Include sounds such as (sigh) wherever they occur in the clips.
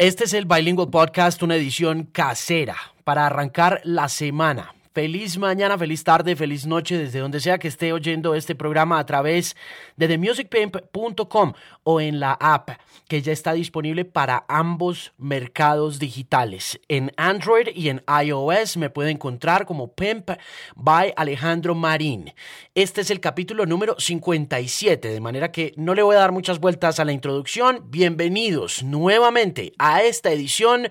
Este es el Bilingual Podcast, una edición casera para arrancar la semana. Feliz mañana, feliz tarde, feliz noche, desde donde sea que esté oyendo este programa a través de themusicpimp.com o en la app que ya está disponible para ambos mercados digitales. En Android y en iOS me puede encontrar como Pimp by Alejandro Marín. Este es el capítulo número 57, de manera que no le voy a dar muchas vueltas a la introducción. Bienvenidos nuevamente a esta edición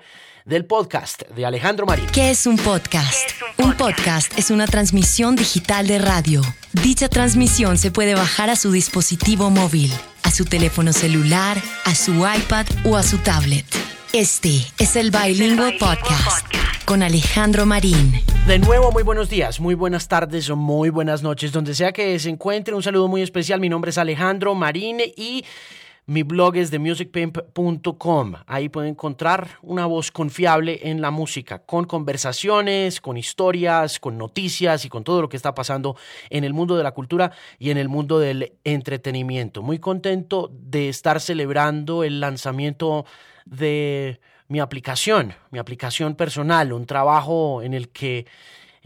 del podcast de Alejandro Marín. ¿Qué es un podcast? un, podcast? es una transmisión digital de radio. Dicha transmisión se puede bajar a su dispositivo móvil, a su teléfono celular, a su iPad o a su tablet. Este es el Bilingual Podcast con Alejandro Marín. De nuevo, muy buenos días, muy buenas tardes o muy buenas noches, donde sea que se encuentre. Un saludo muy especial. Mi nombre es Alejandro Marín y mi blog es de musicpimp.com. Ahí pueden encontrar una voz confiable en la música, con conversaciones, con historias, con noticias y con todo lo que está pasando en el mundo de la cultura y en el mundo del entretenimiento. Muy contento de estar celebrando el lanzamiento de mi aplicación, mi aplicación personal, un trabajo en el que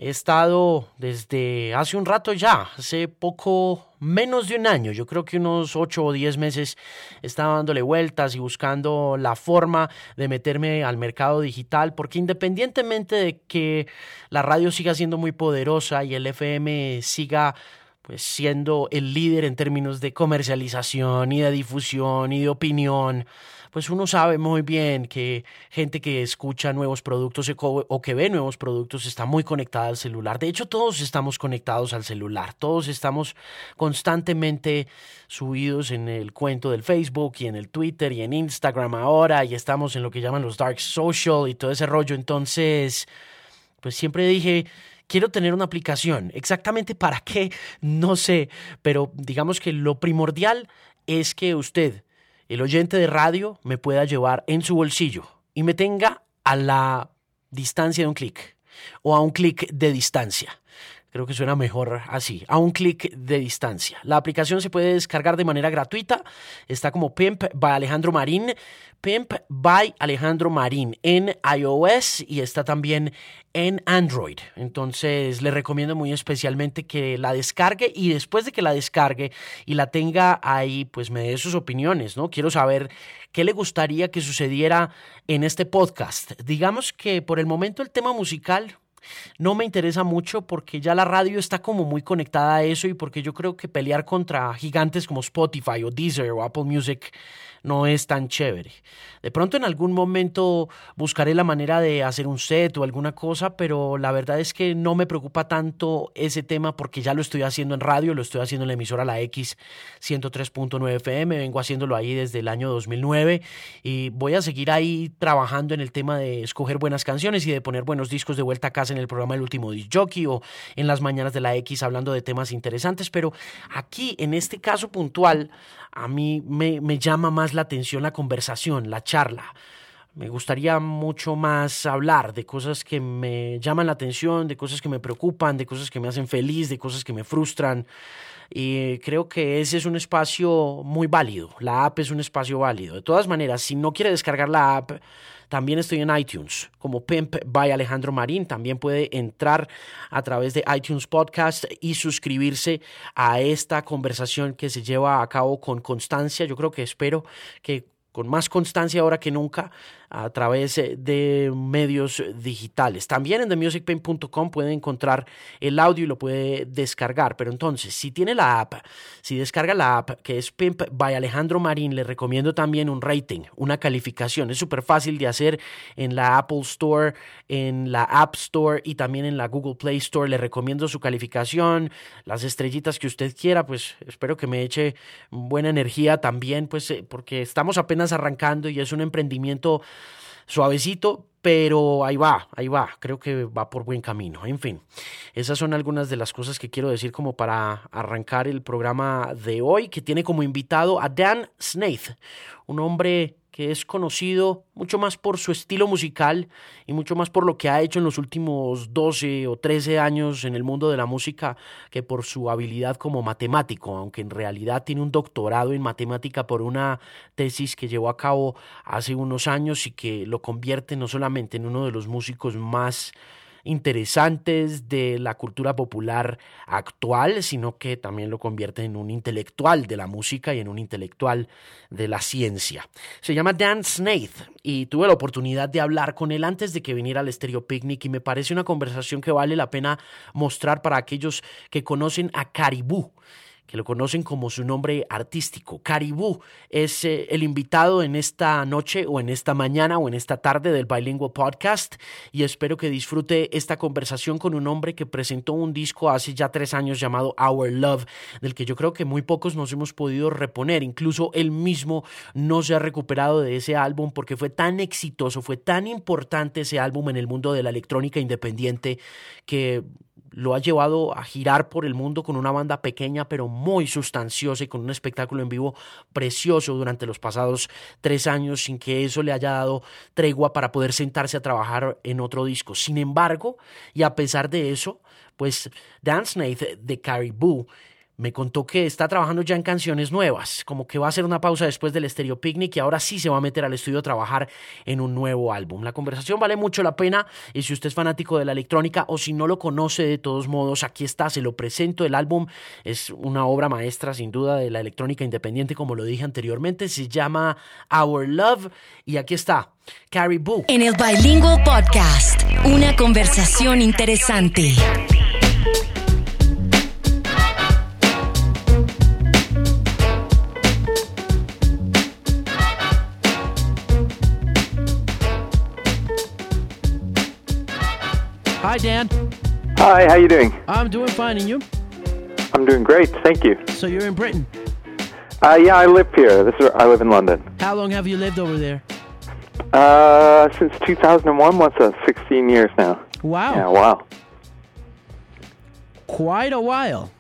He estado desde hace un rato ya, hace poco menos de un año, yo creo que unos ocho o diez meses, estaba dándole vueltas y buscando la forma de meterme al mercado digital, porque independientemente de que la radio siga siendo muy poderosa y el FM siga pues siendo el líder en términos de comercialización y de difusión y de opinión, pues uno sabe muy bien que gente que escucha nuevos productos o que ve nuevos productos está muy conectada al celular. De hecho, todos estamos conectados al celular, todos estamos constantemente subidos en el cuento del Facebook y en el Twitter y en Instagram ahora y estamos en lo que llaman los dark social y todo ese rollo. Entonces, pues siempre dije, quiero tener una aplicación. Exactamente para qué, no sé, pero digamos que lo primordial es que usted el oyente de radio me pueda llevar en su bolsillo y me tenga a la distancia de un clic o a un clic de distancia. Creo que suena mejor así, a un clic de distancia. La aplicación se puede descargar de manera gratuita. Está como Pimp by Alejandro Marín. Pimp by Alejandro Marín en iOS y está también en Android. Entonces le recomiendo muy especialmente que la descargue y después de que la descargue y la tenga ahí, pues me dé sus opiniones, ¿no? Quiero saber qué le gustaría que sucediera en este podcast. Digamos que por el momento el tema musical no me interesa mucho porque ya la radio está como muy conectada a eso y porque yo creo que pelear contra gigantes como Spotify o Deezer o Apple Music no es tan chévere. De pronto en algún momento buscaré la manera de hacer un set o alguna cosa, pero la verdad es que no me preocupa tanto ese tema porque ya lo estoy haciendo en radio, lo estoy haciendo en la emisora La X 103.9 FM, vengo haciéndolo ahí desde el año 2009 y voy a seguir ahí trabajando en el tema de escoger buenas canciones y de poner buenos discos de vuelta a casa en el programa El Último Disc Jockey o en las mañanas de la X hablando de temas interesantes, pero aquí en este caso puntual a mí me, me llama más la atención la conversación, la charla. Me gustaría mucho más hablar de cosas que me llaman la atención, de cosas que me preocupan, de cosas que me hacen feliz, de cosas que me frustran. Y creo que ese es un espacio muy válido. La app es un espacio válido. De todas maneras, si no quiere descargar la app, también estoy en iTunes como Pimp by Alejandro Marín. También puede entrar a través de iTunes Podcast y suscribirse a esta conversación que se lleva a cabo con constancia. Yo creo que espero que con más constancia ahora que nunca a través eh, de medios digitales. También en themusicpain.com puede encontrar el audio y lo puede descargar. Pero entonces, si tiene la app, si descarga la app que es Pimp by Alejandro Marín, le recomiendo también un rating, una calificación. Es súper fácil de hacer en la Apple Store, en la App Store y también en la Google Play Store. Le recomiendo su calificación, las estrellitas que usted quiera. Pues espero que me eche buena energía también, pues eh, porque estamos apenas arrancando y es un emprendimiento suavecito, pero ahí va, ahí va, creo que va por buen camino. En fin, esas son algunas de las cosas que quiero decir como para arrancar el programa de hoy, que tiene como invitado a Dan Snaith, un hombre es conocido mucho más por su estilo musical y mucho más por lo que ha hecho en los últimos 12 o 13 años en el mundo de la música que por su habilidad como matemático, aunque en realidad tiene un doctorado en matemática por una tesis que llevó a cabo hace unos años y que lo convierte no solamente en uno de los músicos más interesantes de la cultura popular actual, sino que también lo convierte en un intelectual de la música y en un intelectual de la ciencia. Se llama Dan Snaith y tuve la oportunidad de hablar con él antes de que viniera al Stereo Picnic y me parece una conversación que vale la pena mostrar para aquellos que conocen a Caribú que lo conocen como su nombre artístico. Caribú es eh, el invitado en esta noche o en esta mañana o en esta tarde del Bilingual Podcast y espero que disfrute esta conversación con un hombre que presentó un disco hace ya tres años llamado Our Love, del que yo creo que muy pocos nos hemos podido reponer. Incluso él mismo no se ha recuperado de ese álbum porque fue tan exitoso, fue tan importante ese álbum en el mundo de la electrónica independiente que lo ha llevado a girar por el mundo con una banda pequeña pero muy sustanciosa y con un espectáculo en vivo precioso durante los pasados tres años sin que eso le haya dado tregua para poder sentarse a trabajar en otro disco. Sin embargo, y a pesar de eso, pues Dan Snaith de Caribou me contó que está trabajando ya en canciones nuevas, como que va a hacer una pausa después del Stereo Picnic y ahora sí se va a meter al estudio a trabajar en un nuevo álbum. La conversación vale mucho la pena y si usted es fanático de la electrónica o si no lo conoce de todos modos, aquí está, se lo presento. El álbum es una obra maestra sin duda de la electrónica independiente, como lo dije anteriormente, se llama Our Love y aquí está. Caribou. En el Bilingual Podcast, una conversación interesante. Hi, Dan. Hi, how you doing? I'm doing fine, and you? I'm doing great, thank you. So you're in Britain. Uh, yeah, I live here. This is I live in London. How long have you lived over there? Uh, since 2001. What's that? 16 years now. Wow. Yeah, wow. Quite a while.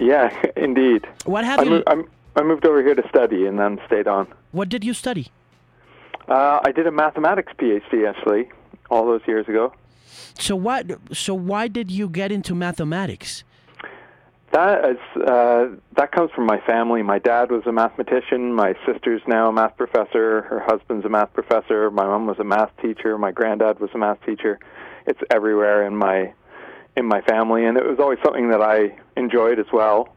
Yeah, (laughs) indeed. What have I, you? mo- I'm, I moved over here to study and then stayed on. What did you study? Uh, I did a mathematics PhD actually all those years ago. So what? So why did you get into mathematics? That is uh, that comes from my family. My dad was a mathematician. My sister's now a math professor. Her husband's a math professor. My mom was a math teacher. My granddad was a math teacher. It's everywhere in my in my family, and it was always something that I enjoyed as well.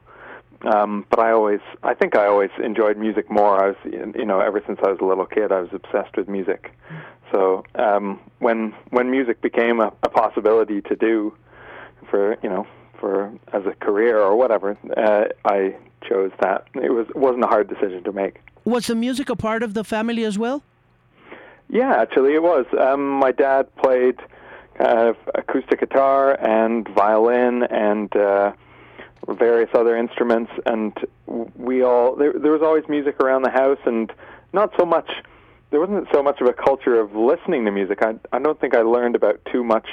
Um, but I always, I think I always enjoyed music more. I was, you know, ever since I was a little kid, I was obsessed with music. So um, when when music became a, a possibility to do for, you know, for as a career or whatever, uh, I chose that. It was it wasn't a hard decision to make. Was the music a part of the family as well? Yeah, actually, it was. Um, my dad played uh, acoustic guitar and violin and uh, various other instruments, and we all there. There was always music around the house, and not so much. There wasn't so much of a culture of listening to music. I I don't think I learned about too much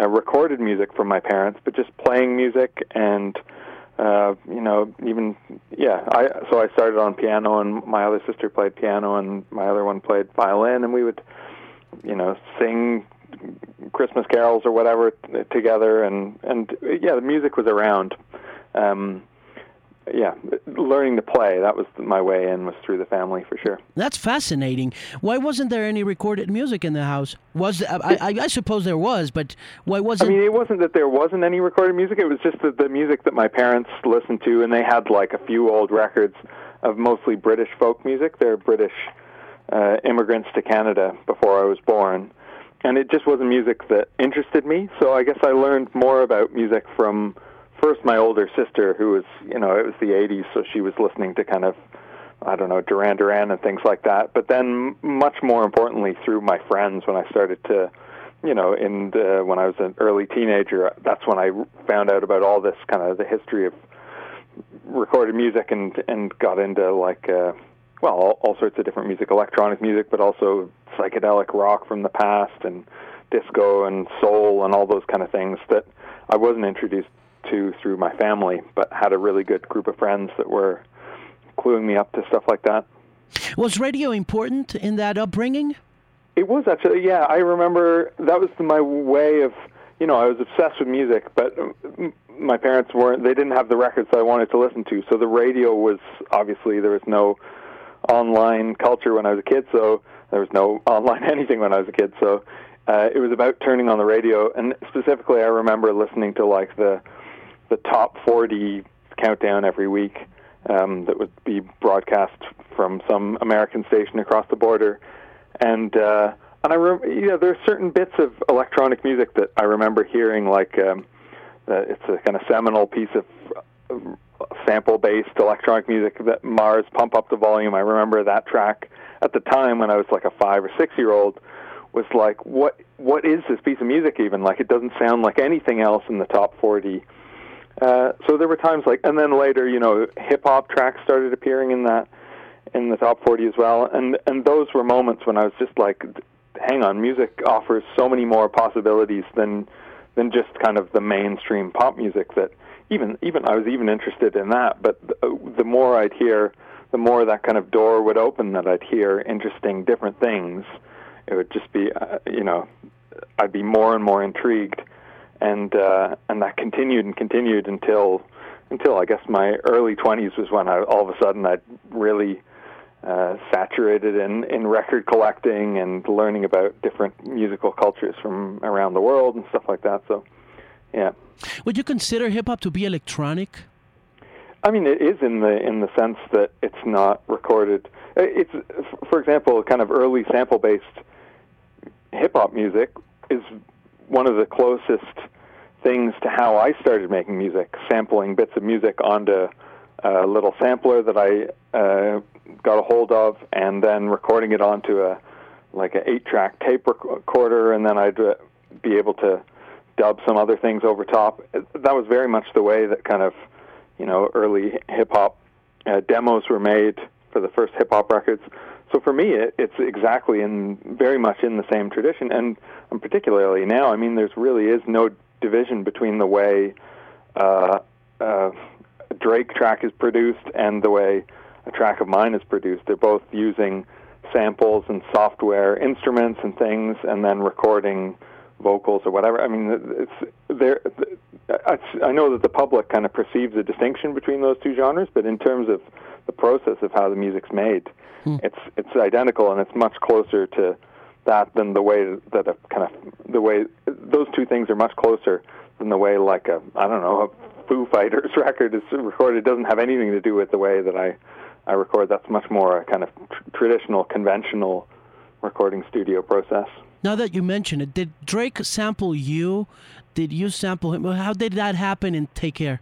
uh, recorded music from my parents, but just playing music and. Uh, you know, even yeah. I so I started on piano, and my other sister played piano, and my other one played violin, and we would, you know, sing Christmas carols or whatever t- together, and and yeah, the music was around. Um, yeah, learning to play that was my way in was through the family for sure. That's fascinating. Why wasn't there any recorded music in the house? Was I, I, I suppose there was, but why wasn't? I mean, it wasn't that there wasn't any recorded music. It was just that the music that my parents listened to, and they had like a few old records of mostly British folk music. They're British uh, immigrants to Canada before I was born, and it just wasn't music that interested me. So I guess I learned more about music from first my older sister, who was you know it was the '80s, so she was listening to kind of I don't know Duran Duran and things like that. But then much more importantly through my friends when I started to you know, in the, when I was an early teenager, that's when I found out about all this kind of the history of recorded music and and got into like uh, well all, all sorts of different music, electronic music, but also psychedelic rock from the past and disco and soul and all those kind of things that I wasn't introduced to through my family, but had a really good group of friends that were cluing me up to stuff like that. Was radio important in that upbringing? It was actually, yeah. I remember that was my way of, you know, I was obsessed with music, but my parents weren't. They didn't have the records I wanted to listen to, so the radio was obviously there was no online culture when I was a kid, so there was no (laughs) online anything when I was a kid. So uh, it was about turning on the radio, and specifically, I remember listening to like the the top 40 countdown every week um, that would be broadcast from some American station across the border, and uh, and I remember, you know, there's certain bits of electronic music that I remember hearing, like um, uh, it's a kind of seminal piece of sample-based electronic music that MARRS Pump Up the Volume. I remember that track at the time when I was like a five or six-year-old was like, what what is this piece of music even? Like it doesn't sound like anything else in the top 40 uh, so there were times like, and then later, you know, hip hop tracks started appearing in that in the top 40 as well, and and those were moments when I was just like, hang on, music offers so many more possibilities than than just kind of the mainstream pop music that even even I was even interested in that, but the, the more I'd hear, the more that kind of door would open that I'd hear interesting different things. It would just be, uh, you know, I'd be more and more intrigued and uh, and that continued and continued until until I guess my early 20s was when I all of a sudden I really uh, saturated in in record collecting and learning about different musical cultures from around the world and stuff like that. So, yeah. Would you consider hip hop to be electronic? I mean, it is in the in the sense that it's not recorded. It's, for example, kind of early sample based hip hop music is one of the closest things to how I started making music, sampling bits of music onto a little sampler that I uh, got a hold of, and then recording it onto a like an eight-track tape recorder, and then I'd uh, be able to dub some other things over top. That was very much the way that kind of you know early hip hop uh, demos were made for the first hip hop records. So for me, it, it's exactly and very much in the same tradition, and, and particularly now, I mean, there's really is no division between the way uh, uh, a Drake track is produced and the way a track of mine is produced. They're both using samples and software instruments and things, and then recording vocals or whatever. I mean, it's there. I know that the public kind of perceives a distinction between those two genres, but in terms of the process of how the music's made, hmm. it's it's identical and it's much closer to that than the way that a kind of the way those two things are much closer than the way like a I don't know a Foo Fighters (laughs) record is recorded. It doesn't have anything to do with the way that I I record. That's much more a kind of tr- traditional, conventional recording studio process. Now that you mention it, did Drake sample you? Did you sample him? How did that happen in Take Care?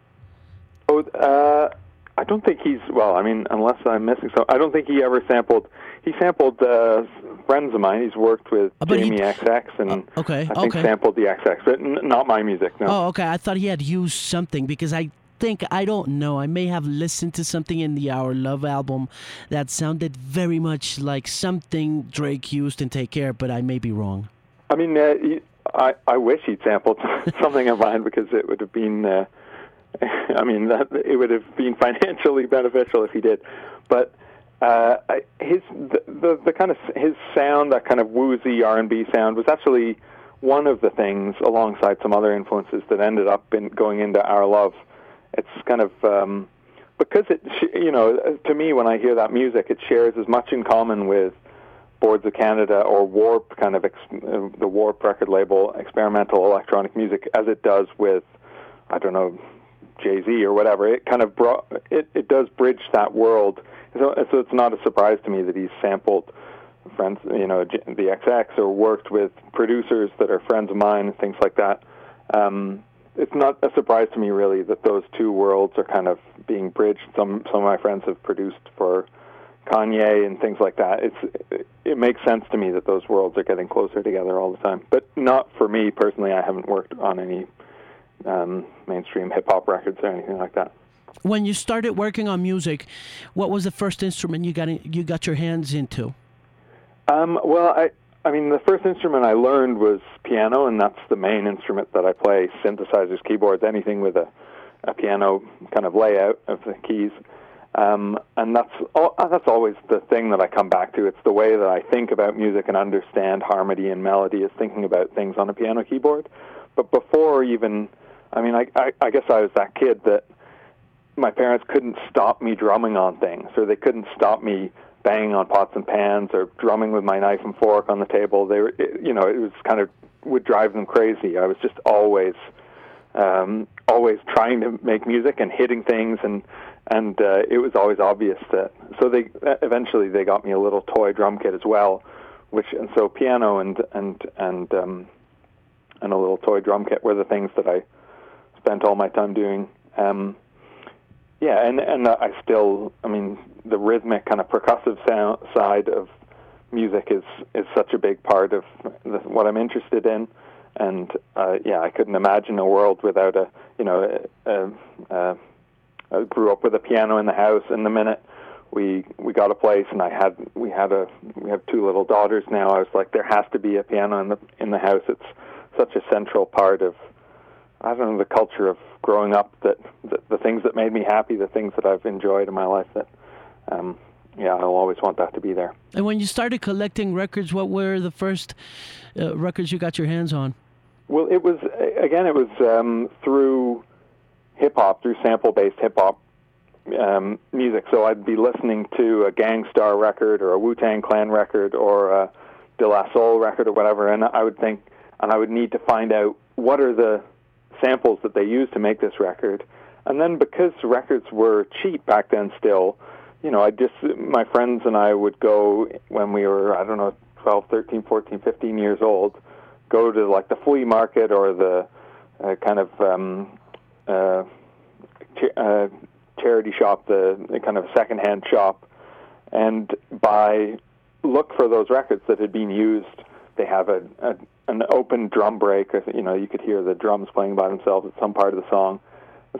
Oh, uh, I don't think he's well. I mean, unless I'm missing so, I don't think he ever sampled. He sampled uh, friends of mine. He's worked with uh, Jamie he, XX and uh, okay, I think okay. sampled the XX, but n- not my music. No. Oh, okay. I thought he had used something because I think I don't know. I may have listened to something in the Our Love album that sounded very much like something Drake used in Take Care, but I may be wrong. I mean, uh, I I wish he'd sampled (laughs) something of mine because it would have been. Uh, (laughs) I mean, that, it would have been financially beneficial if he did, but uh, his the, the, the kind of his sound, that kind of woozy R and B sound, was actually one of the things, alongside some other influences, that ended up in going into Our Love. It's kind of um, because it, you know, to me, when I hear that music, it shares as much in common with Boards of Canada or Warp, kind of ex- uh, the Warp record label, experimental electronic music, as it does with, I don't know, Jay Z or whatever. It kind of brought it. It does bridge that world. So, so it's not a surprise to me that he's sampled friends, you know, the XX or worked with producers that are friends of mine and things like that. Um, it's not a surprise to me really that those two worlds are kind of being bridged. Some some of my friends have produced for Kanye and things like that. It's it makes sense to me that those worlds are getting closer together all the time. But not for me personally. I haven't worked on any um, mainstream hip hop records or anything like that. When you started working on music, what was the first instrument you got in, you got your hands into? Um, well, I I mean the first instrument I learned was piano, and that's the main instrument that I play. Synthesizers, keyboards, anything with a a piano kind of layout of the keys. Um, and that's that's always the thing that I come back to. It's the way that I think about music and understand harmony and melody is thinking about things on a piano keyboard. But before even, I mean, I, I, I guess I was that kid that my parents couldn't stop me drumming on things, or they couldn't stop me banging on pots and pans, or drumming with my knife and fork on the table. They were, you know, it was kind of would drive them crazy. I was just always, um, always trying to make music and hitting things and and uh, it was always obvious that so they eventually they got me a little toy drum kit as well which and so piano and and and um and a little toy drum kit were the things that I spent all my time doing um yeah and and I still I mean the rhythmic kind of percussive sound side of music is is such a big part of the, what I'm interested in and uh yeah I couldn't imagine a world without a you know a, a, a I grew up with a piano in the house, and the minute we we got a place, and I had we had a we have two little daughters now. I was like, there has to be a piano in the in the house. It's such a central part of I don't know the culture of growing up. That, things that made me happy, the things that I've enjoyed in my life. That um, yeah, I'll always want that to be there. And when you started collecting records, what were the first uh, records you got your hands on? Well, it was again, it was um, through hip hop through sample based hip hop um, music. So I'd be listening to a Gang Starr record or a Wu Tang Clan record or a De La Soul record or whatever, and I would think, and I would need to find out what are the samples that they used to make this record. And then because records were cheap back then still, you know, I just, my friends and I would go when we were, I don't know, 12, 13, 14, 15 years old, go to like the flea market or the uh, kind of um, uh, uh, charity shop, the, the kind of secondhand shop, and buy look for those records that had been used. They have a, a an open drum break. You know, you could hear the drums playing by themselves at some part of the song.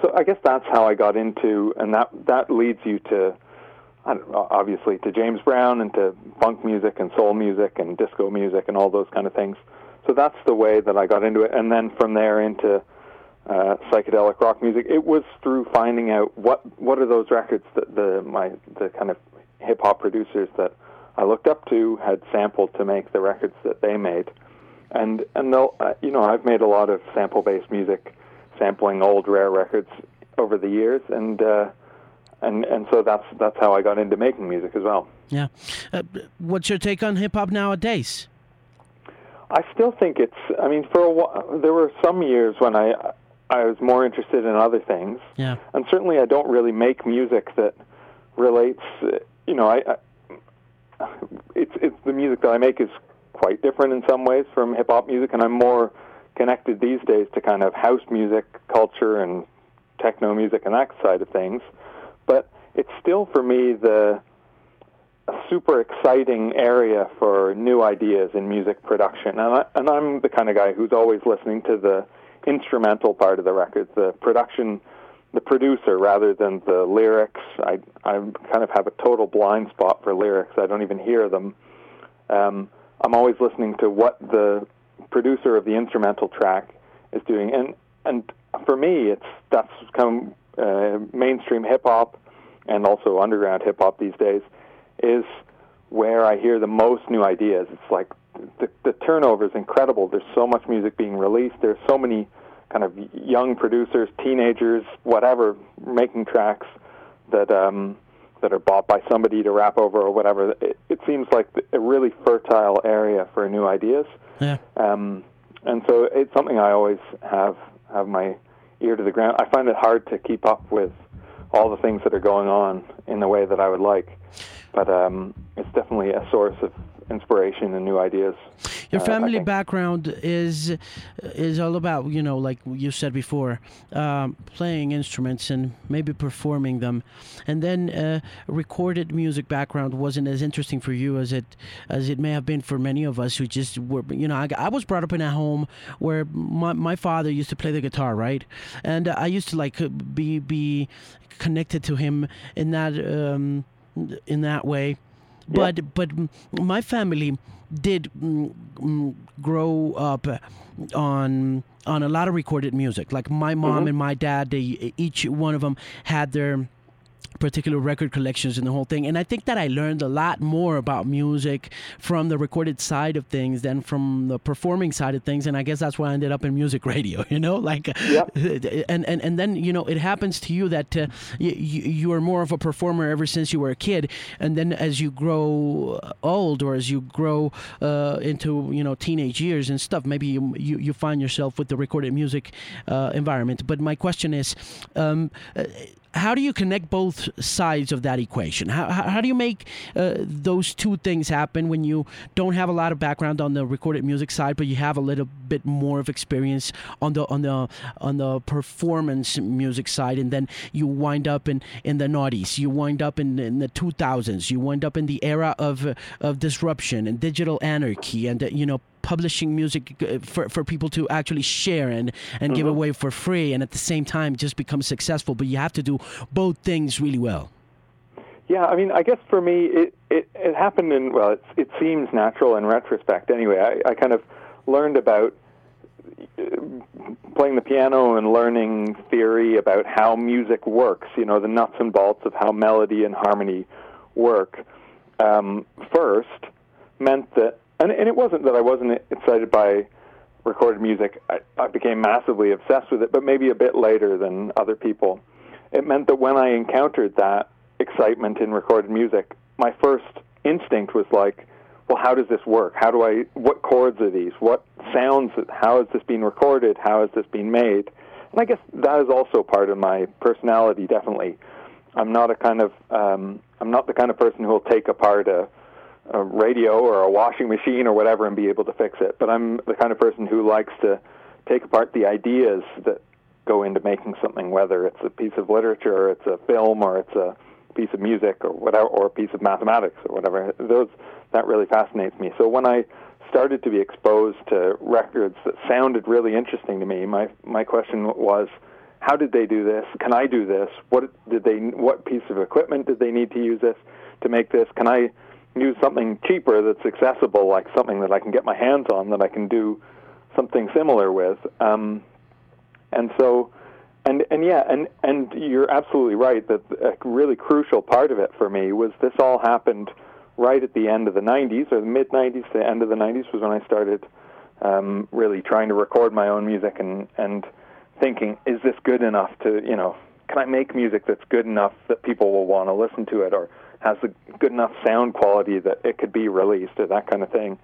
So I guess that's how I got into, and that that leads you to, obviously, to James Brown and to funk music and soul music and disco music and all those kind of things. So that's the way that I got into it, and then from there into uh, psychedelic rock music. It was through finding out what what are those records that the my the kind of hip hop producers that I looked up to had sampled to make the records that they made, and and they'll uh, you know I've made a lot of sample based music, sampling old rare records over the years, and uh, and and so that's that's how I got into making music as well. Yeah, uh, what's your take on hip hop nowadays? I still think it's. I mean, for a while, there were some years when I I was more interested in other things. Yeah. And certainly, I don't really make music that relates. You know, I, I it's it's the music that I make is quite different in some ways from hip hop music, and I'm more connected these days to kind of house music culture and techno music and that side of things. But it's still for me the a super exciting area for new ideas in music production, and I, and I'm the kind of guy who's always listening to the instrumental part of the record, the production, the producer rather than the lyrics. I I kind of have a total blind spot for lyrics. I don't even hear them. Um, I'm always listening to what the producer of the instrumental track is doing, and and for me, it's that's come uh, mainstream hip hop and also underground hip hop these days is where I hear the most new ideas. It's like the, the turnover is incredible. There's so much music being released. There's so many kind of young producers, teenagers, whatever, making tracks that um, that are bought by somebody to rap over or whatever. It, it seems like a really fertile area for ideas. Yeah. Um, and so it's something I always have have my ear to the ground. I find it hard to keep up with all the things that are going on in the way that I would like, but um, it's definitely a source of inspiration and new ideas. Your uh, family background is is all about you know like you said before, um, playing instruments and maybe performing them, and then uh, recorded music background wasn't as interesting for you as it as it may have been for many of us who just were you know I, I was brought up in a home where my my father used to play the guitar right, and I used to like be be connected to him in that um, in that way but yeah. but my family did mm, mm, grow up on on a lot of recorded music. Like my mom mm-hmm. and my dad, they each one of them had their particular record collections and the whole thing. And I think that I learned a lot more about music from the recorded side of things than from the performing side of things. And I guess that's why I ended up in music (laughs) radio, you know, like, yep. (laughs) and, and, and then, you know, it happens to you that uh, you, you are more of a performer ever since you were a kid. And then as you grow old or as you grow uh, into, you know, teenage years and stuff, maybe you, you, you find yourself with the recorded music uh, environment. But my question is, um, uh, how do you connect both sides of that equation? How, how do you make uh, those two things happen when you don't have a lot of background on the recorded music side, but you have a little bit more of experience on the on the on the performance music side, and then you wind up in, in the noughties, you wind up in, in the 2000s, you wind up in the era of of disruption and digital anarchy, and you know publishing music uh, for, for people to actually share and, and mm-hmm. give away for free and at the same time just become successful. But you have to do both things really well. Yeah, I mean, I guess for me, it, it, it happened in, well, it, it seems natural in retrospect anyway. I, I kind of learned about uh, playing the piano and learning theory about how music works, you know, the nuts and bolts of how melody and harmony work, um, first meant that and and it wasn't that I wasn't excited by recorded music. I, I became massively obsessed with it, but maybe a bit later than other people. It meant that when I encountered that excitement in recorded music, my first instinct was like, well, how does this work? How do I? What chords are these? What sounds? How is this being recorded? How is this being made? And I guess that is also part of my personality. Definitely, I'm not a kind of um, I'm not the kind of person who will take apart a a radio or a washing machine or whatever and be able to fix it. But I'm the kind of person who likes to take apart the ideas that go into making something, whether it's a piece of literature, or it's a film, or it's a piece of music, or whatever, or a piece of mathematics, or whatever. Those that really fascinates me. So when I started to be exposed to records that sounded really interesting to me, my my question was, how did they do this? Can I do this? What did they? What piece of equipment did they need to use this to make this? Can I use something cheaper that's accessible, like something that I can get my hands on that I can do something similar with. Um, and so, and and yeah, and and you're absolutely right that a really crucial part of it for me was this all happened right at the end of the 90s or the mid 90s, the end of the 90s was when I started um, really trying to record my own music and and thinking, is this good enough to you know, can I make music that's good enough that people will want to listen to it or has a good enough sound quality that it could be released or that kind of thing.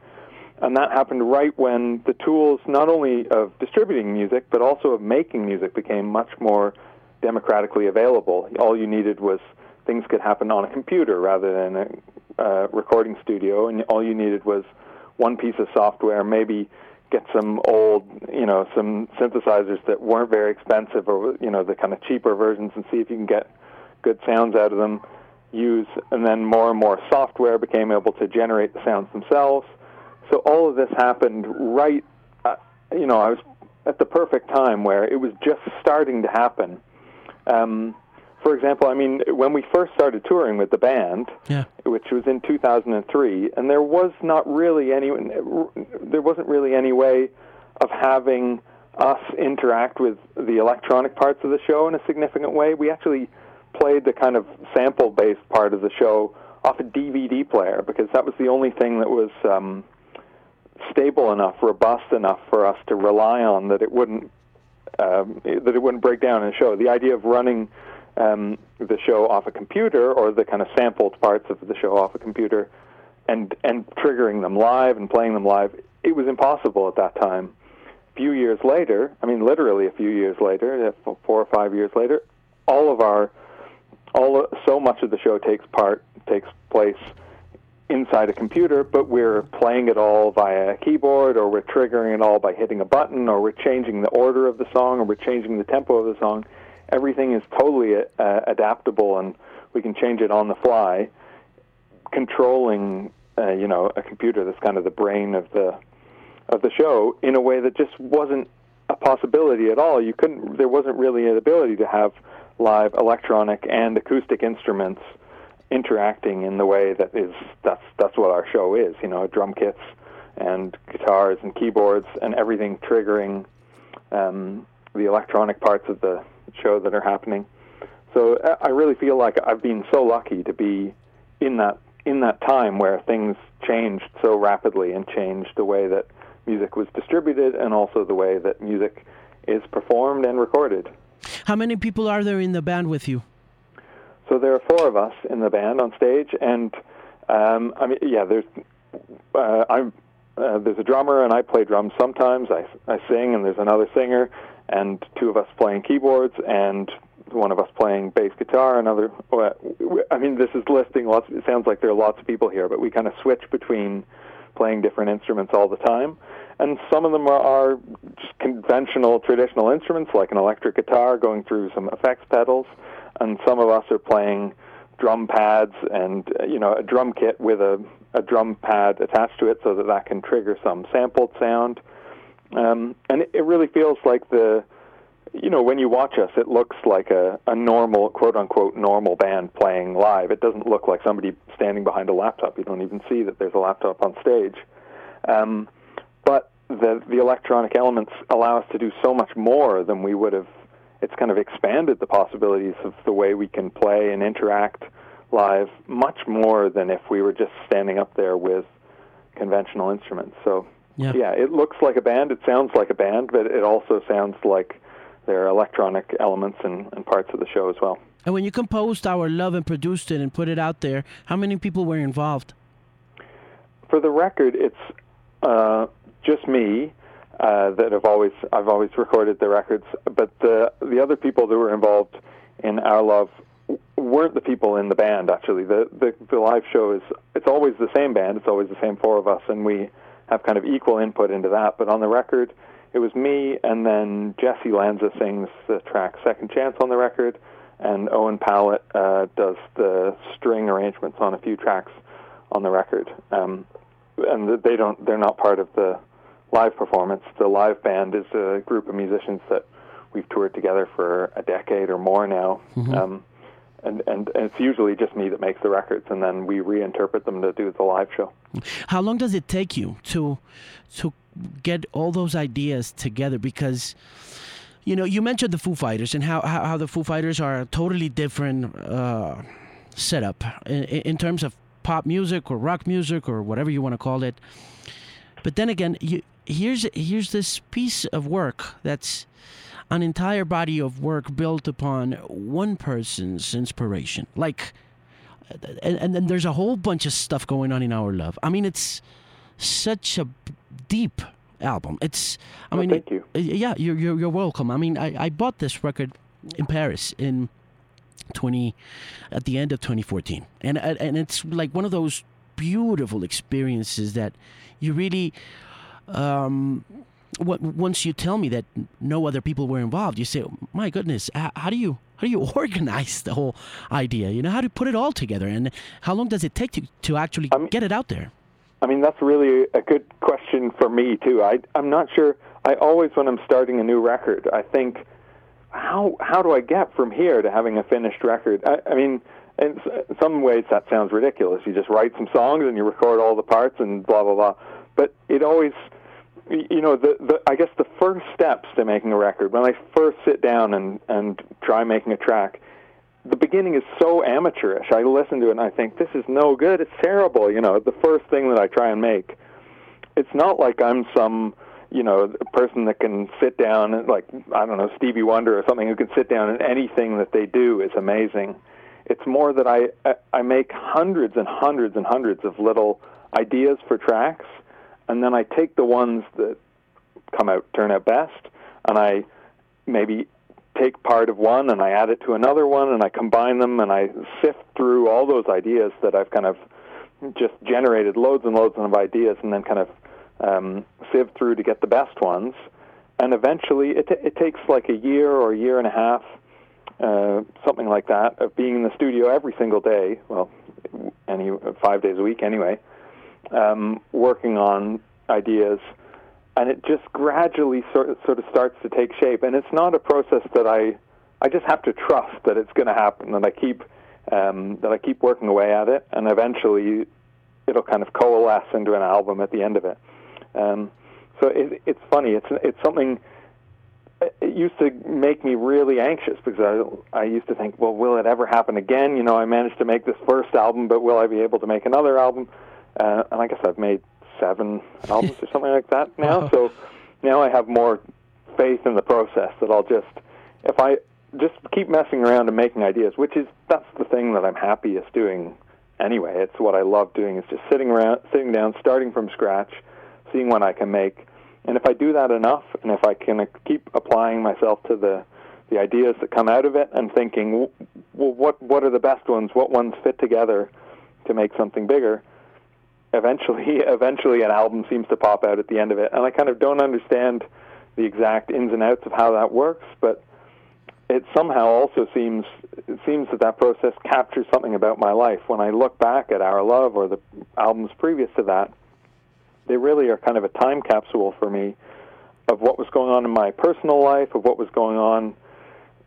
And that happened right when the tools, not only of distributing music, but also of making music, became much more democratically available. All you needed was things could happen on a computer rather than a uh, recording studio, and all you needed was one piece of software, maybe get some old, you know, some synthesizers that weren't very expensive, or you know, the kind of cheaper versions, and see if you can get good sounds out of them use, and then more and more software became able to generate the sounds themselves. So all of this happened right, uh, you know, I was at the perfect time where it was just starting to happen. Um, for example, I mean, when we first started touring with the band, yeah. which was in 2003, and there was not really any, there wasn't really any way of having us interact with the electronic parts of the show in a significant way. We actually played the kind of sample based part of the show off a DVD player because that was the only thing that was um, stable enough, robust enough for us to rely on that it wouldn't um, that it wouldn't break down in a show. The idea of running um, the show off a computer or the kind of sampled parts of the show off a computer and and triggering them live and playing them live, it was impossible at that time. A few years later, I mean, literally a few years later, four or five years later, all of our all so much of the show takes part takes place inside a computer, but we're playing it all via a keyboard, or we're triggering it all by hitting a button, or we're changing the order of the song, or we're changing the tempo of the song. Everything is totally uh, adaptable, and we can change it on the fly, controlling, uh, you know, a computer that's kind of the brain of the of the show in a way that just wasn't a possibility at all. You couldn't. There wasn't really an ability to have live electronic and acoustic instruments interacting in the way that is that's that's what our show is you know drum kits and guitars and keyboards and everything triggering um, the electronic parts of the show that are happening So uh, I really feel like I've been so lucky to be in that in that time where things changed so rapidly and changed the way that music was distributed and also the way that music is performed and recorded. How many people are there in the band with you? So there are four of us in the band on stage, and um, I mean, yeah, there's uh, I'm uh, there's a drummer and I play drums sometimes. I I sing, and there's another singer, and two of us playing keyboards, and one of us playing bass guitar. Another, I mean, this is listing lots. It sounds like there are lots of people here, but we kind of switch between playing different instruments all the time. And some of them are, are just conventional, traditional instruments, like an electric guitar going through some effects pedals. And some of us are playing drum pads and uh, you know a drum kit with a, a drum pad attached to it, so that that can trigger some sampled sound. Um, and it, it really feels like the you know, when you watch us, it looks like a, a normal, quote unquote, normal band playing live. It doesn't look like somebody standing behind a laptop. You don't even see that there's a laptop on stage. Um, but the, the electronic elements allow us to do so much more than we would have. It's kind of expanded the possibilities of the way we can play and interact live much more than if we were just standing up there with conventional instruments. So, yeah, yeah it looks like a band, it sounds like a band, but it also sounds like there are electronic elements and, and parts of the show as well. And when you composed Our Love and produced it and put it out there, how many people were involved? For the record, it's uh, just me uh, that have always I've always recorded the records, but the the other people that were involved in Our Love weren't the people in the band. Actually, the the, the live show is it's always the same band. It's always the same four of us, and we have kind of equal input into that. But on the record, it was me, and then Jessy Lanza sings the track Second Chance on the record, and Owen Pallett uh, does the string arrangements on a few tracks on the record. Um, and they don't, they're not part of the live performance. The live band is a group of musicians that we've toured together for a decade or more now. Mm-hmm. Um, and, and, and it's usually just me that makes the records, and then we reinterpret them to do the live show. How long does it take you to to get all those ideas together? Because you know you mentioned the Foo Fighters and how how, how the Foo Fighters are a totally different uh, setup in, in terms of pop music or rock music or whatever you want to call it. But then again, you, here's here's this piece of work that's an entire body of work built upon one person's inspiration. Like, and, and then there's a whole bunch of stuff going on in our love. I mean, it's such a deep album. It's, I well, mean, thank you. Yeah, you're, you're, you're welcome. I mean, I, I bought this record in Paris in 20 at the end of 2014 and and it's like one of those beautiful experiences that you really um once you tell me that no other people were involved, you say, "My goodness, how do you how do you (laughs) organize the whole idea? You know, how do you put it all together, and how long does it take to to actually I mean, get it out there?" I mean, that's really a good question for me too. I I'm not sure. I always, when I'm starting a new record, I think, how how do I get from here to having a finished record? I, I mean. In some ways, that sounds ridiculous. You just write some songs and you record all the parts and blah blah blah. But it always you know, the, the I guess the first steps to making a record, when I first sit down and and try making a track, the beginning is so amateurish. I listen to it and I think this is no good. It's terrible. You know, the first thing that I try and make, it's not like I'm some you know person that can sit down and like I don't know Stevie Wonder or something who can sit down and anything that they do is amazing. It's more that I I make hundreds and hundreds and hundreds of little ideas for tracks and then I take the ones that come out turn out best, and I maybe take part of one and I add it to another one, and I combine them, and I sift through all those ideas that I've kind of just generated loads and loads of ideas, and then kind of um, sieve through to get the best ones. And eventually, it, t- it takes like a year or a year and a half, uh, something like that, of being in the studio every single day. Well, any five days a week anyway, um, working on ideas, and it just gradually sort of, sort of starts to take shape. And it's not a process that I I just have to trust that it's going to happen, and I keep um, that I keep working away at it, and eventually it'll kind of coalesce into an album at the end of it. Um, so it, it's funny. It's it's something. It used to make me really anxious because I I used to think, well, will it ever happen again? You know, I managed to make this first album, but will I be able to make another album? Uh, and I guess I've made seven (laughs) albums or something like that now. So now I have more faith in the process that I'll just if I just keep messing around and making ideas, which is that's the thing that I'm happiest doing anyway. It's what I love doing is just sitting around, sitting down, starting from scratch, seeing what I can make. And if I do that enough, and if I can keep applying myself to the the ideas that come out of it, and thinking, well, what what are the best ones? What ones fit together to make something bigger? Eventually, (laughs) eventually, an album seems to pop out at the end of it, and I kind of don't understand the exact ins and outs of how that works, but it somehow also seems it seems that that process captures something about my life. When I look back at Our Love or the albums previous to that, they really are kind of a time capsule for me of what was going on in my personal life, of what was going on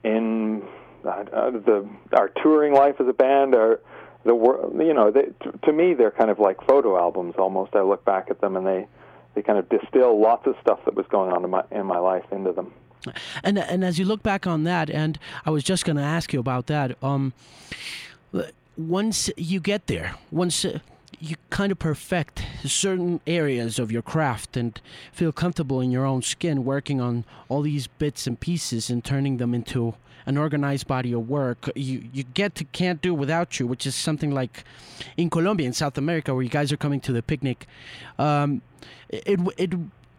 in uh, the our touring life as a band, or the world, you know, they, to, to me they're kind of like photo albums almost. I look back at them and they they kind of distill lots of stuff that was going on in my in my life into them. And and as you look back on that, and I was just going to ask you about that. Um, once you get there, once you kind of perfect certain areas of your craft and feel comfortable in your own skin, working on all these bits and pieces and turning them into an organized body of work. You you get to can't do without you, which is something like in Colombia, in South America, where you guys are coming to the picnic. Um, it it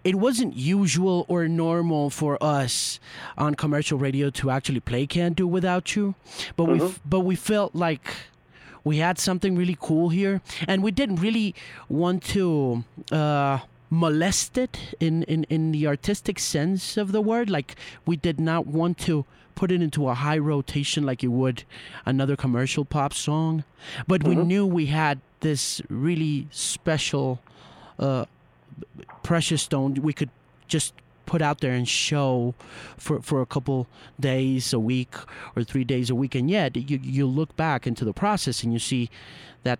it wasn't usual or normal for us on commercial radio to actually play "Can't Do Without You," but mm-hmm. we but we felt like we had something really cool here, and we didn't really want to. Uh, molest it in, in, in the artistic sense of the word. Like, we did not want to put it into a high rotation like you would another commercial pop song. But mm-hmm. we knew we had this really special uh, precious stone we could just put out there and show for, for a couple days a week or three days a week and yet you, you look back into the process and you see that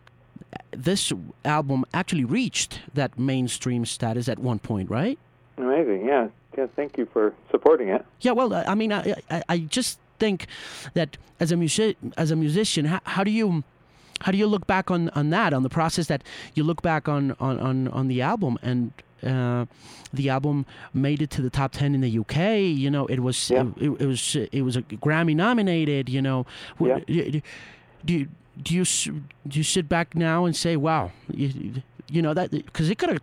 this album actually reached that mainstream status at one point right amazing yeah yeah thank you for supporting it yeah well i mean i i, I just think that as a music as a musician how, how do you how do you look back on, on that on the process that you look back on on, on, on the album and uh, the album made it to the top 10 in the UK you know it was yeah. it, it, was it was a Grammy nominated you know yeah. do, do you do you do you sit back now and say wow you, you know that because it could have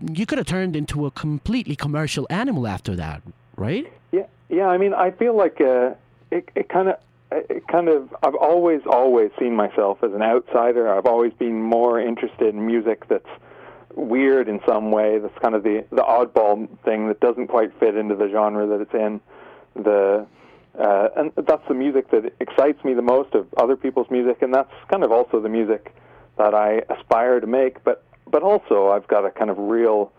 you could have turned into a completely commercial animal after that right yeah yeah I mean I feel like uh, it, it kind of it kind of I've always always seen myself as an outsider. I've always been more interested in music that's weird in some way. That's kind of the the oddball thing that doesn't quite fit into the genre that it's in. The uh, and that's the music that excites me the most of other people's music, and that's kind of also the music that I aspire to make. But but also I've got a kind of real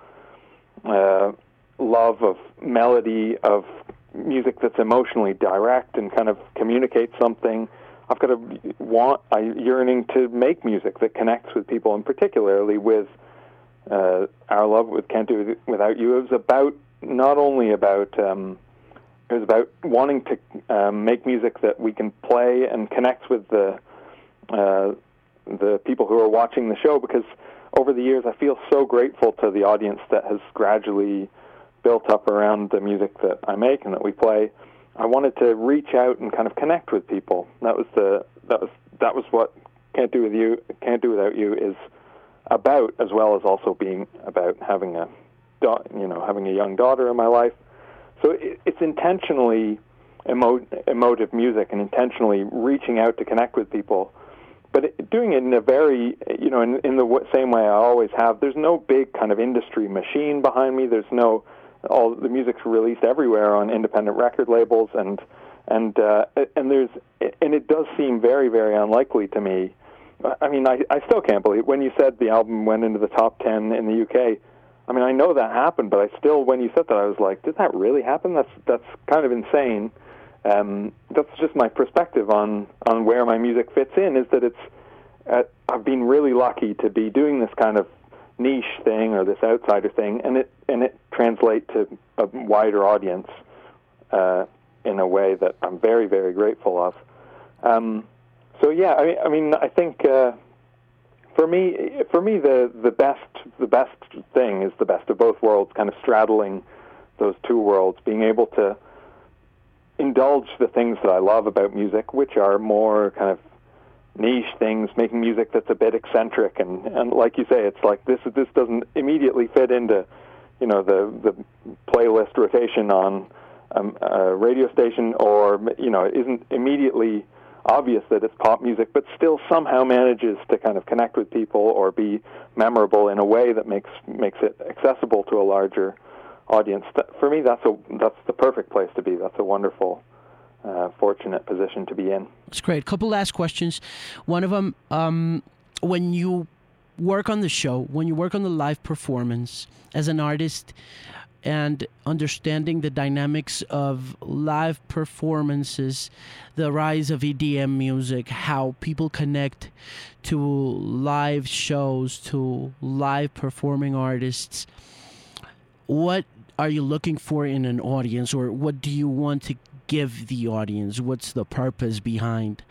uh, love of melody, of music that's emotionally direct and kind of communicates something. I've got a want, a yearning to make music that connects with people, and particularly with uh, our love with Can't Do Without You. It was about not only about um, it was about wanting to um, make music that we can play and connects with the uh, the people who are watching the show. Because over the years, I feel so grateful to the audience that has gradually built up around the music that I make and that we play. I wanted to reach out and kind of connect with people. That was the that was that was what can't do with you can't do without you is about, as well as also being about having a you know having a young daughter in my life. So it, it's intentionally emo- emotive music and intentionally reaching out to connect with people, but doing it in a very you know in, in the same way I always have. There's no big kind of industry machine behind me. There's no all the music's released everywhere on independent record labels and and uh, and there's and it does seem very very unlikely to me. I mean, I I still can't believe when you said the album went into the top ten in the UK. I mean, I know that happened, but I still, when you said that, I was like, did that really happen? That's that's kind of insane. Um, that's just my perspective on on where my music fits in. Is that it's uh, I've been really lucky to be doing this kind of niche thing or this outsider thing, and it and it translate to a wider audience. uh, in a way that I'm very, very grateful of. Um, so yeah, I mean, I mean, I think uh, for me, for me, the the best the best thing is the best of both worlds, kind of straddling those two worlds, being able to indulge the things that I love about music, which are more kind of niche things, making music that's a bit eccentric, and and like you say, it's like this this doesn't immediately fit into, you know, the the playlist rotation on um, a radio station, or you know, isn't immediately obvious that it's pop music, but still somehow manages to kind of connect with people or be memorable in a way that makes makes it accessible to a larger audience. For me, that's a that's the perfect place to be. That's a wonderful uh, fortunate position to be in. It's great. Couple last questions. One of them, um, when you work on the show, when you work on the live performance as an artist, and understanding the dynamics of live performances, the rise of EDM music, how people connect to live shows, to live performing artists. What are you looking for in an audience, or what do you want to give the audience? What's the purpose behind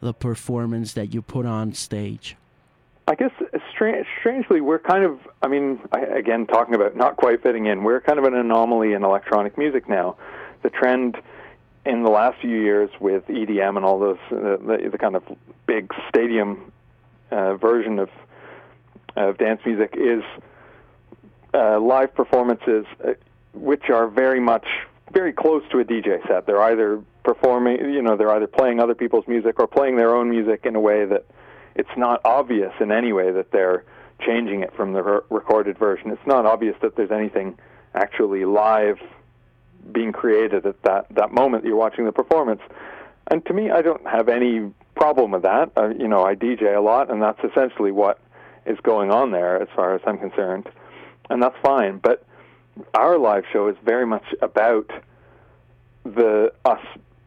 the performance that you put on stage? I guess strangely, we're kind of, I mean, again, talking about not quite fitting in, we're kind of an anomaly in electronic music now. The trend in the last few years with EDM and all those, uh, the, the, kind of big stadium uh, version of, of dance music is uh, live performances, uh, which are very much very close to a DJ set. They're either performing, you know, they're either playing other people's music or playing their own music in a way that it's not obvious in any way that they're changing it from the re- recorded version. It's not obvious that there's anything actually live being created at that that moment that you're watching the performance. And to me, I don't have any problem with that. Uh, you know, I DJ a lot, and that's essentially what is going on there, as far as I'm concerned, and that's fine. But our live show is very much about the us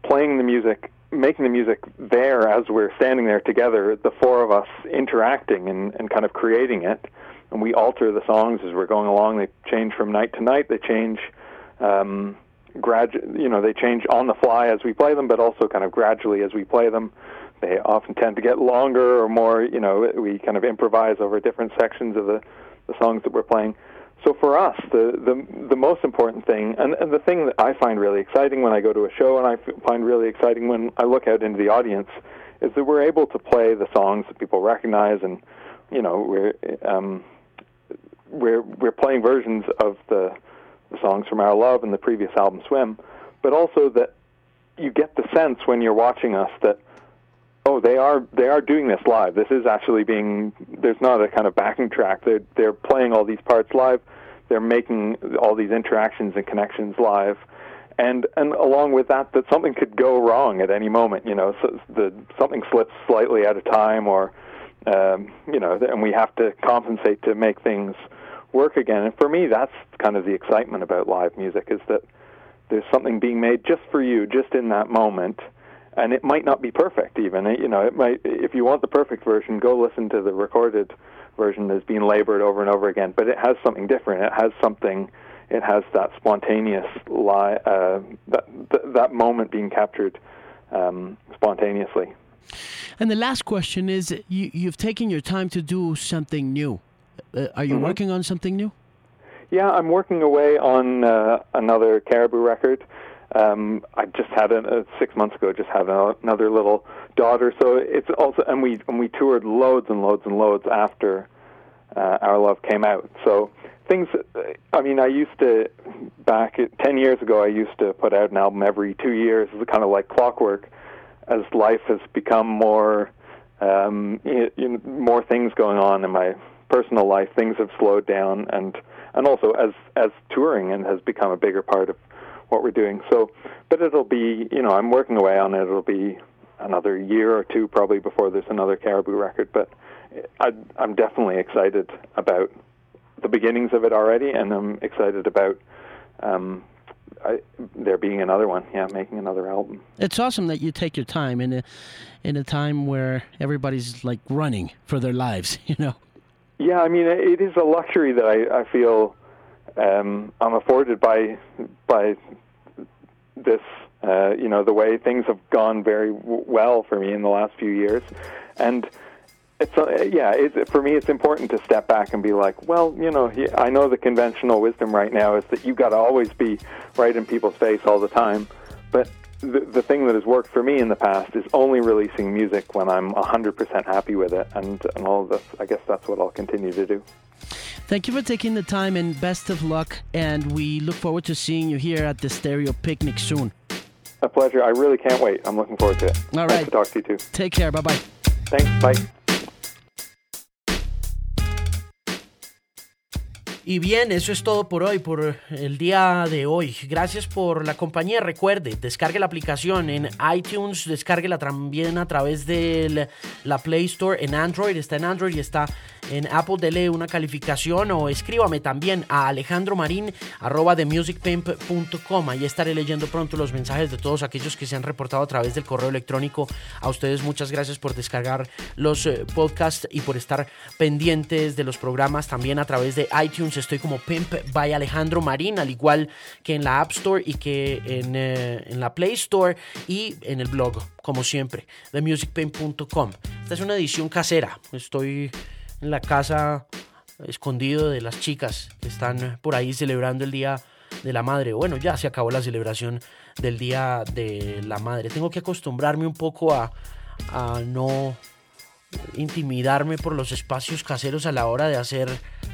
playing the music, making the music there as we're standing there together, the four of us interacting and, and kind of creating it. And we alter the songs as we're going along. They change from night to night. They change, um, gradu- you know, they change on the fly as we play them, but also kind of gradually as we play them. They often tend to get longer or more, you know, we kind of improvise over different sections of the, the songs that we're playing. So for us, the, the the most important thing, and, and the thing that I find really exciting when I go to a show, and I find really exciting when I look out into the audience, is that we're able to play the songs that people recognize, and you know we're um, we're we're playing versions of the, the songs from Our Love and the previous album Swim, but also that you get the sense when you're watching us that oh they are they are doing this live. This is actually being there's not a kind of backing track. They're they're playing all these parts live. They're making all these interactions and connections live. And and along with that that something could go wrong at any moment you know so the something slips slightly at a time or um, you know and we have to compensate to make things work again. And for me that's kind of the excitement about live music is that there's something being made just for you just in that moment and it might not be perfect even. You know it might if you want the perfect version go listen to the recorded version that's being labored over and over again. But it has something different. It has something it has that spontaneous lie, uh, that, th- that moment being captured um, spontaneously. And the last question is you, you've taken your time to do something new. Uh, are you mm-hmm. working on something new? Yeah i'm working away on uh, another caribou record um, I just had a, uh, six months ago. Just had another little daughter, so it's also and we and we toured loads and loads and loads after uh, Our Love came out. So things. I mean, I used to back ten years ago. I used to put out an album every two years, kind of like clockwork. As life has become more, um, you know, more things going on in my personal life, things have slowed down, and and also as as touring and has become a bigger part of what we're doing. So, but it'll be, you know, I'm working away on it. It'll be another year or two probably before there's another Caribou record. But I, I'm definitely excited about the beginnings of it already, and I'm excited about um, I, there being another one. Yeah, making another album. It's awesome that you take your time in a in a time where everybody's like running for their lives. (laughs) You know. Yeah, I mean, it is a luxury that I, I feel um, I'm afforded by by this, uh, you know, the way things have gone very w- well for me in the last few years, and it's uh, yeah, it's, for me it's important to step back and be like, well, you know, I know the conventional wisdom right now is that you've got to always be right in people's face all the time, but the, the thing that has worked for me in the past is only releasing music when I'm 100% happy with it, and, and all of this, I guess that's what I'll continue to do. Thank you for taking the time and best of luck. And we look forward to seeing you here at the Stereo Picnic soon. A pleasure. I really can't wait. I'm looking forward to it. All right. Nice to talk to you too. Take care. Bye bye. Thanks. Bye. Y bien, eso es todo por hoy, por el día de hoy. Gracias por la compañía. Recuerde, descargue la aplicación en iTunes, descárguela también a través de la Play Store en Android. Está en Android y está en Apple. Dele una calificación o escríbame también a alejandromarin arroba Ahí estaré leyendo pronto los mensajes de todos aquellos que se han reportado a través del correo electrónico. A ustedes muchas gracias por descargar los eh, podcasts y por estar pendientes de los programas también a través de iTunes estoy como Pimp by Alejandro Marín, al igual que en la App Store y que en, eh, en la Play Store y en el blog, como siempre, themusicpimp.com. Esta es una edición casera. Estoy en la casa escondido de las chicas que están por ahí celebrando el Día de la Madre. Bueno, ya se acabó la celebración del Día de la Madre. Tengo que acostumbrarme un poco a, a no intimidarme por los espacios caseros a la hora de hacer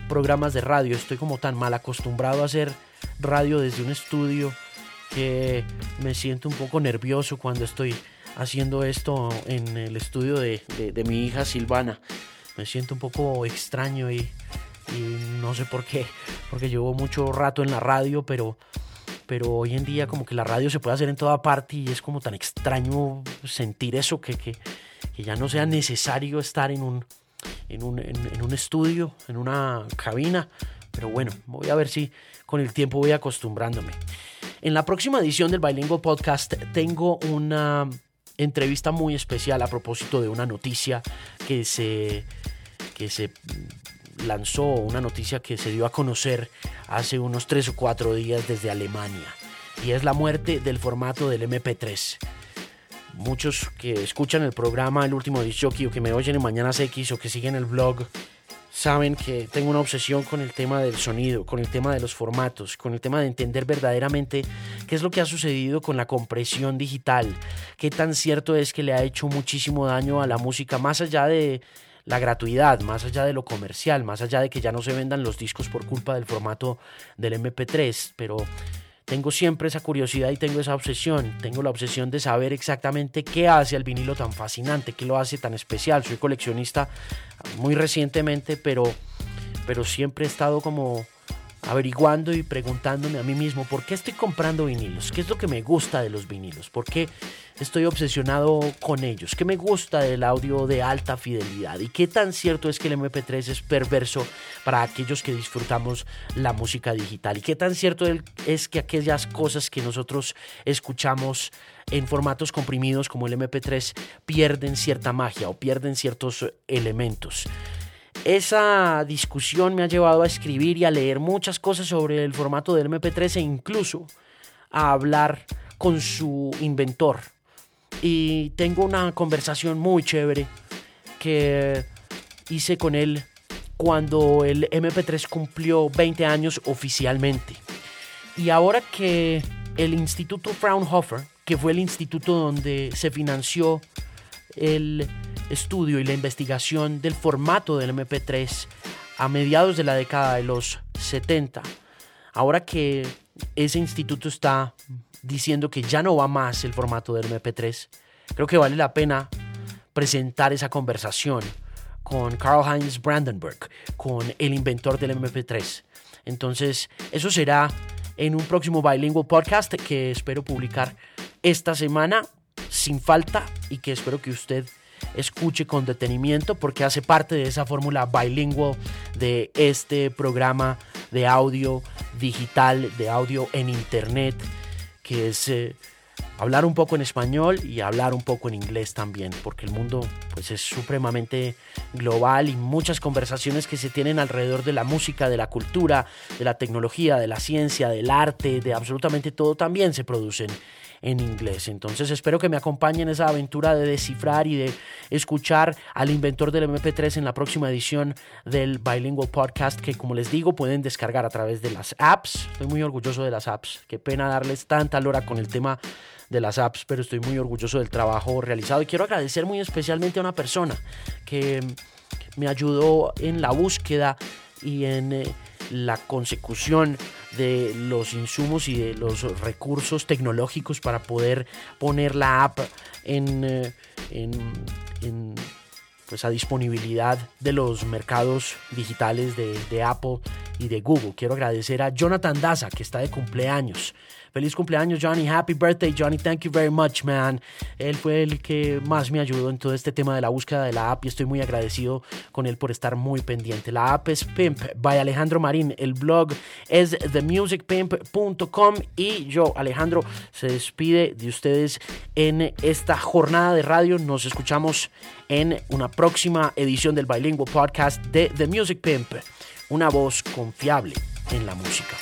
programas de radio. Estoy como tan mal acostumbrado a hacer radio desde un estudio que me siento un poco nervioso cuando estoy haciendo esto en el estudio de, mi hija Silvana. Me siento un poco extraño y, no sé por qué, porque llevo mucho rato en la radio, pero, pero hoy en día como que la radio se puede hacer en toda parte y es como tan extraño sentir eso que, que, ya no sea necesario estar en un, en un, en, un estudio, en una cabina. Pero bueno, voy a ver si con el tiempo voy acostumbrándome. En la próxima edición del Bilingual Podcast tengo una entrevista muy especial a propósito de una noticia que se, que se lanzó, una noticia que se dio a conocer hace unos tres o cuatro días desde Alemania. Y es la muerte del formato del MP3 muchos que escuchan el programa El último disc o que me oyen en Mañanas X o que siguen el blog saben que tengo una obsesión con el tema del sonido, con el tema de los formatos, con el tema de entender verdaderamente qué es lo que ha sucedido con la compresión digital, qué tan cierto es que le ha hecho muchísimo daño a la música más allá de la gratuidad, más allá de lo comercial, más allá de que ya no se vendan los discos por culpa del formato del MP3, pero tengo siempre esa curiosidad y tengo esa obsesión. Tengo la obsesión de saber exactamente qué hace al vinilo tan fascinante, qué lo hace tan especial. Soy coleccionista muy recientemente, pero, pero siempre he estado como averiguando y preguntándome a mí mismo por qué estoy comprando vinilos, qué es lo que me gusta de los vinilos, por qué estoy obsesionado con ellos, qué me gusta del audio de alta fidelidad y qué tan cierto es que el MP3 es perverso para aquellos que disfrutamos la música digital y qué tan cierto es que aquellas cosas que nosotros escuchamos en formatos comprimidos como el MP3 pierden cierta magia o pierden ciertos elementos. Esa discusión me ha llevado a escribir y a leer muchas cosas sobre el formato del MP3 e incluso a hablar con su inventor. Y tengo una conversación muy chévere que hice con él cuando el MP3 cumplió 20 años oficialmente. Y ahora que el Instituto Fraunhofer, que fue el instituto donde se financió el estudio y la investigación del formato del MP3 a mediados de la década de los 70. Ahora que ese instituto está diciendo que ya no va más el formato del MP3, creo que vale la pena presentar esa conversación con Karl Heinz Brandenburg, con el inventor del MP3. Entonces, eso será en un próximo Bilingual Podcast que espero publicar esta semana sin falta y que espero que usted escuche con detenimiento porque hace parte de esa fórmula bilingüe de este programa de audio digital, de audio en internet, que es eh, hablar un poco en español y hablar un poco en inglés también, porque el mundo pues es supremamente global y muchas conversaciones que se tienen alrededor de la música, de la cultura, de la tecnología, de la ciencia, del arte, de absolutamente todo también se producen en inglés. Entonces espero que me acompañen en esa aventura de descifrar y de escuchar al inventor del MP3 en la próxima edición del Bilingual Podcast que como les digo pueden descargar a través de las apps. Estoy muy orgulloso de las apps. Qué pena darles tanta lora con el tema de las apps, pero estoy muy orgulloso del trabajo realizado y quiero agradecer muy especialmente a una persona que me ayudó en la búsqueda y en eh, la consecución de los insumos y de los recursos tecnológicos para poder poner la app en, eh, pues a disponibilidad de los mercados digitales de, de Apple y de Google. Quiero agradecer a Jonathan Daza, que está de cumpleaños. Feliz cumpleaños, Johnny. Happy birthday, Johnny. Thank you very much, man. Él fue el que más me ayudó en todo este tema de la búsqueda de la app y estoy muy agradecido con él por estar muy pendiente. La app es Pimp by Alejandro Marín. El blog es themusicpimp.com y yo, Alejandro, se despide de ustedes en esta jornada de radio. Nos escuchamos en una próxima edición del Bilingual Podcast de The Music Pimp. Una voz confiable en la música.